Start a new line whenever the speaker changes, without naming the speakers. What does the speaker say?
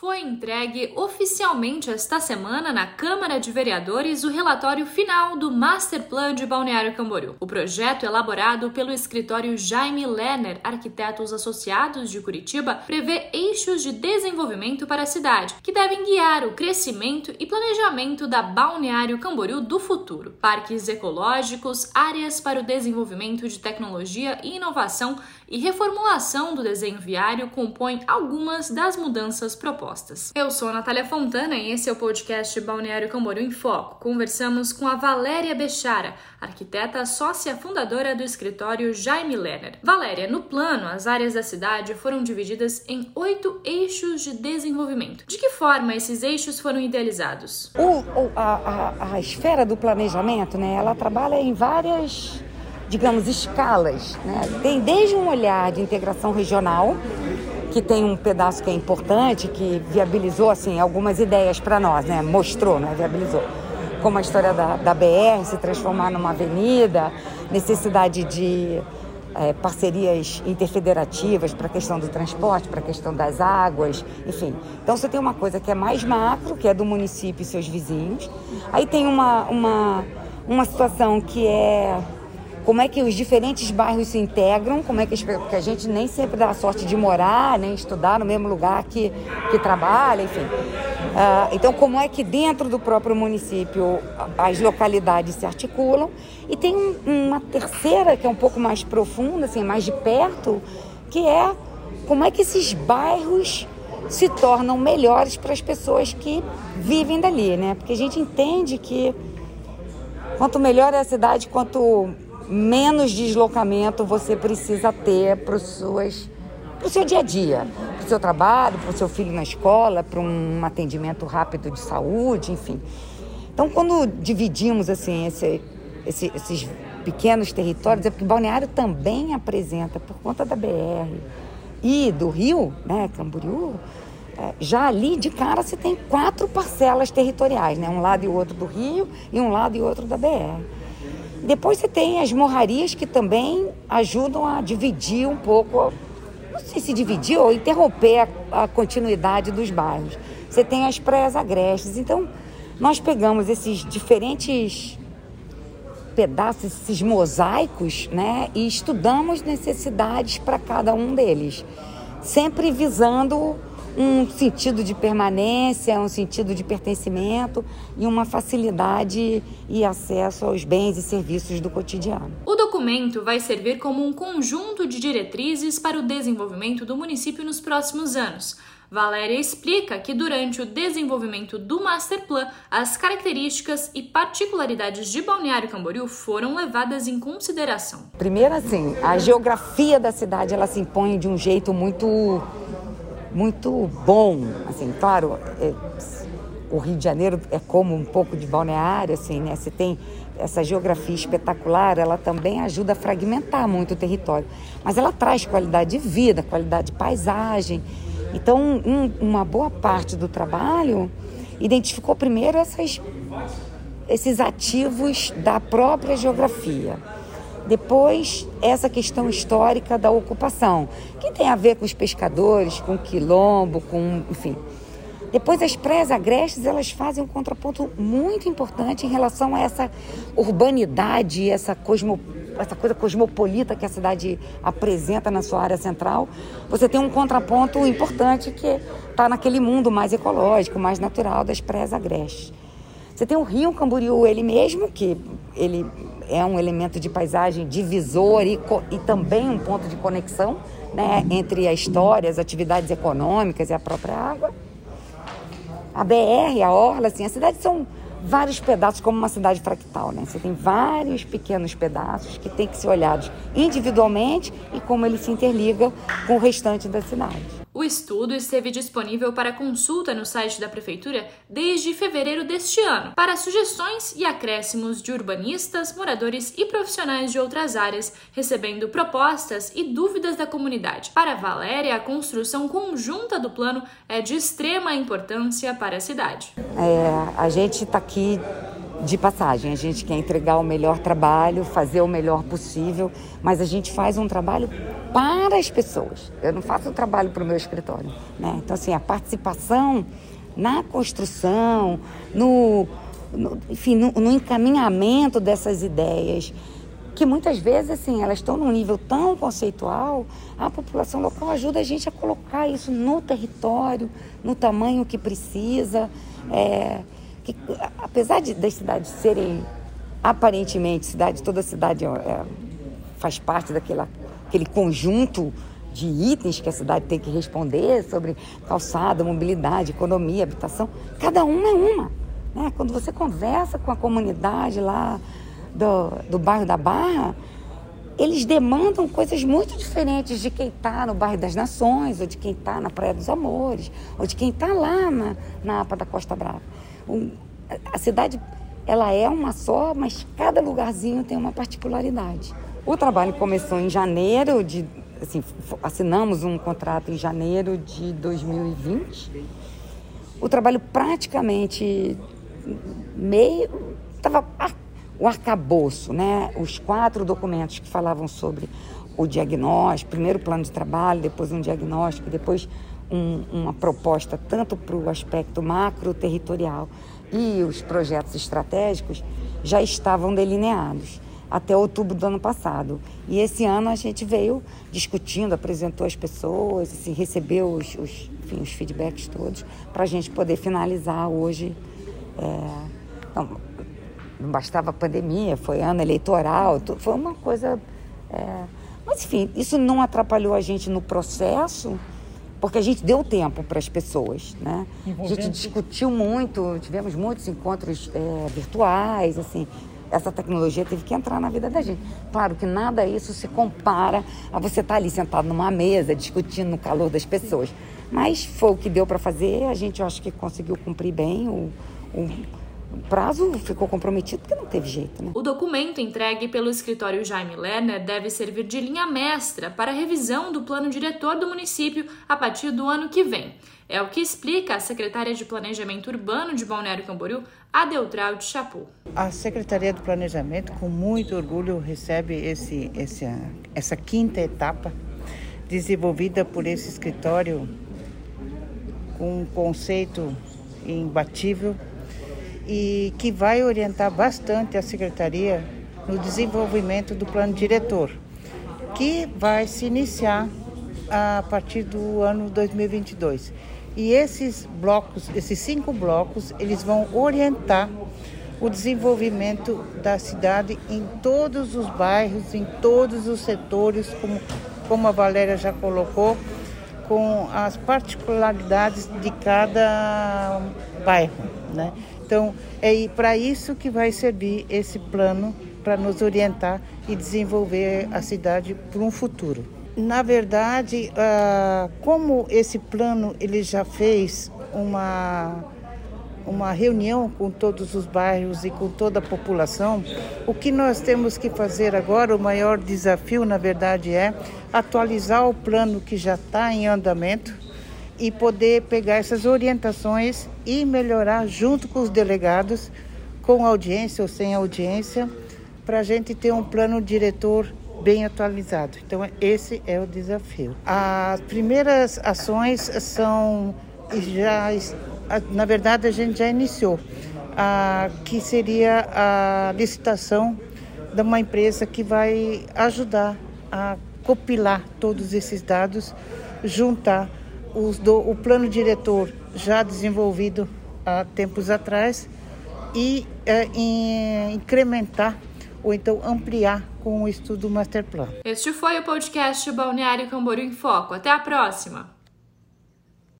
Foi entregue oficialmente esta semana na Câmara de Vereadores o relatório final do Master Plan de Balneário Camboriú. O projeto, elaborado pelo escritório Jaime Lerner, Arquitetos Associados de Curitiba, prevê eixos de desenvolvimento para a cidade, que devem guiar o crescimento e planejamento da Balneário Camboriú do futuro. Parques ecológicos, áreas para o desenvolvimento de tecnologia e inovação e reformulação do desenho viário compõem algumas das mudanças propostas. Eu sou Natália Fontana e esse é o podcast Balneário Camboriú em Foco. Conversamos com a Valéria Bechara, arquiteta sócia fundadora do escritório Jaime Lerner. Valéria, no plano, as áreas da cidade foram divididas em oito eixos de desenvolvimento. De que forma esses eixos foram idealizados?
O a, a, a esfera do planejamento, né, ela trabalha em várias digamos, escalas. Né? Tem desde um olhar de integração regional, que tem um pedaço que é importante, que viabilizou assim algumas ideias para nós, né? Mostrou, né? Viabilizou. Como a história da, da BR se transformar numa avenida, necessidade de é, parcerias interfederativas para a questão do transporte, para a questão das águas, enfim. Então você tem uma coisa que é mais macro, que é do município e seus vizinhos. Aí tem uma, uma, uma situação que é como é que os diferentes bairros se integram, como é que porque a gente nem sempre dá a sorte de morar, nem estudar no mesmo lugar que, que trabalha, enfim. Uh, então, como é que dentro do próprio município as localidades se articulam? E tem um, uma terceira que é um pouco mais profunda, assim, mais de perto, que é como é que esses bairros se tornam melhores para as pessoas que vivem dali, né? Porque a gente entende que quanto melhor é a cidade, quanto menos deslocamento você precisa ter para o seu dia a dia, para o seu trabalho, para o seu filho na escola, para um atendimento rápido de saúde, enfim. Então, quando dividimos assim esse, esse, esses pequenos territórios, é porque Balneário também apresenta, por conta da BR e do Rio, né, Camboriú, é, já ali de cara você tem quatro parcelas territoriais, né? Um lado e outro do Rio e um lado e outro da BR. Depois você tem as morrarias que também ajudam a dividir um pouco, não sei se dividir ou interromper a, a continuidade dos bairros. Você tem as praias agrestes. Então, nós pegamos esses diferentes pedaços, esses mosaicos, né, e estudamos necessidades para cada um deles, sempre visando um sentido de permanência, um sentido de pertencimento e uma facilidade e acesso aos bens e serviços do cotidiano.
O documento vai servir como um conjunto de diretrizes para o desenvolvimento do município nos próximos anos. Valéria explica que durante o desenvolvimento do Master Plan, as características e particularidades de Balneário Camboriú foram levadas em consideração.
Primeiro, assim, a geografia da cidade ela se impõe de um jeito muito muito bom. Assim, claro, é, o Rio de Janeiro é como um pouco de balneário, assim, né? Você tem essa geografia espetacular, ela também ajuda a fragmentar muito o território. Mas ela traz qualidade de vida, qualidade de paisagem. Então, um, uma boa parte do trabalho identificou primeiro essas, esses ativos da própria geografia. Depois, essa questão histórica da ocupação, que tem a ver com os pescadores, com o quilombo, com, enfim. Depois, as praias agrestes, elas fazem um contraponto muito importante em relação a essa urbanidade, essa, cosmo, essa coisa cosmopolita que a cidade apresenta na sua área central. Você tem um contraponto importante que está naquele mundo mais ecológico, mais natural das praias agrestes. Você tem o Rio Camboriú, ele mesmo, que ele é um elemento de paisagem divisor e, e também um ponto de conexão né, entre a história, as atividades econômicas e a própria água. A BR, a Orla, assim, a cidade são vários pedaços, como uma cidade fractal, né? Você tem vários pequenos pedaços que têm que ser olhados individualmente e como eles se interligam com o restante da cidade.
O estudo esteve disponível para consulta no site da Prefeitura desde fevereiro deste ano, para sugestões e acréscimos de urbanistas, moradores e profissionais de outras áreas, recebendo propostas e dúvidas da comunidade. Para Valéria, a construção conjunta do plano é de extrema importância para a cidade.
É, a gente está aqui de passagem. A gente quer entregar o melhor trabalho, fazer o melhor possível, mas a gente faz um trabalho para as pessoas. Eu não faço o trabalho para o meu escritório. Né? Então, assim, a participação na construção, no, no enfim, no, no, encaminhamento dessas ideias, que muitas vezes, assim, elas estão num nível tão conceitual, a população local ajuda a gente a colocar isso no território, no tamanho que precisa. É, que, apesar de, das cidades serem aparentemente cidade, toda cidade é, faz parte daquela aquele conjunto de itens que a cidade tem que responder sobre calçada, mobilidade, economia, habitação. Cada uma é uma. Né? Quando você conversa com a comunidade lá do, do bairro da Barra, eles demandam coisas muito diferentes de quem está no bairro das Nações, ou de quem está na Praia dos Amores, ou de quem está lá na, na APA da Costa Brava. Um, a cidade ela é uma só, mas cada lugarzinho tem uma particularidade. O trabalho começou em janeiro de assim, assinamos um contrato em janeiro de 2020. O trabalho praticamente meio estava o arcabouço, né? Os quatro documentos que falavam sobre o diagnóstico, primeiro plano de trabalho, depois um diagnóstico, depois um, uma proposta tanto para o aspecto macro territorial e os projetos estratégicos já estavam delineados até outubro do ano passado. E esse ano a gente veio discutindo, apresentou as pessoas, assim, recebeu os, os, enfim, os feedbacks todos para a gente poder finalizar hoje. É, não, não, bastava a pandemia, foi ano eleitoral, foi uma coisa. É, mas enfim, isso não atrapalhou a gente no processo porque a gente deu tempo para as pessoas, né? A gente discutiu muito, tivemos muitos encontros é, virtuais, assim, essa tecnologia teve que entrar na vida da gente. Claro que nada isso se compara a você estar tá ali sentado numa mesa, discutindo no calor das pessoas. Mas foi o que deu para fazer, a gente eu acho que conseguiu cumprir bem o, o o prazo ficou comprometido porque não teve jeito. Né?
O documento entregue pelo escritório Jaime Lerner deve servir de linha mestra para a revisão do plano diretor do município a partir do ano que vem. É o que explica a secretária de Planejamento Urbano de Balneário Camboriú, Adeltrau de Chapu.
A Secretaria do Planejamento, com muito orgulho, recebe esse, esse, essa quinta etapa desenvolvida por esse escritório com um conceito imbatível e que vai orientar bastante a Secretaria no desenvolvimento do plano diretor, que vai se iniciar a partir do ano 2022. E esses blocos, esses cinco blocos, eles vão orientar o desenvolvimento da cidade em todos os bairros, em todos os setores, como, como a Valéria já colocou, com as particularidades de cada bairro. Né? Então, é para isso que vai servir esse plano, para nos orientar e desenvolver a cidade para um futuro. Na verdade, ah, como esse plano ele já fez uma uma reunião com todos os bairros e com toda a população, o que nós temos que fazer agora, o maior desafio, na verdade, é atualizar o plano que já está em andamento e poder pegar essas orientações e melhorar junto com os delegados, com audiência ou sem audiência, para a gente ter um plano diretor bem atualizado. Então, esse é o desafio. As primeiras ações são já, na verdade, a gente já iniciou, a, que seria a licitação de uma empresa que vai ajudar a copilar todos esses dados, juntar do, o plano diretor já desenvolvido há tempos atrás e é, em, incrementar ou então ampliar com o estudo Master Plan.
Este foi o podcast Balneário Camboriú em Foco. Até a próxima!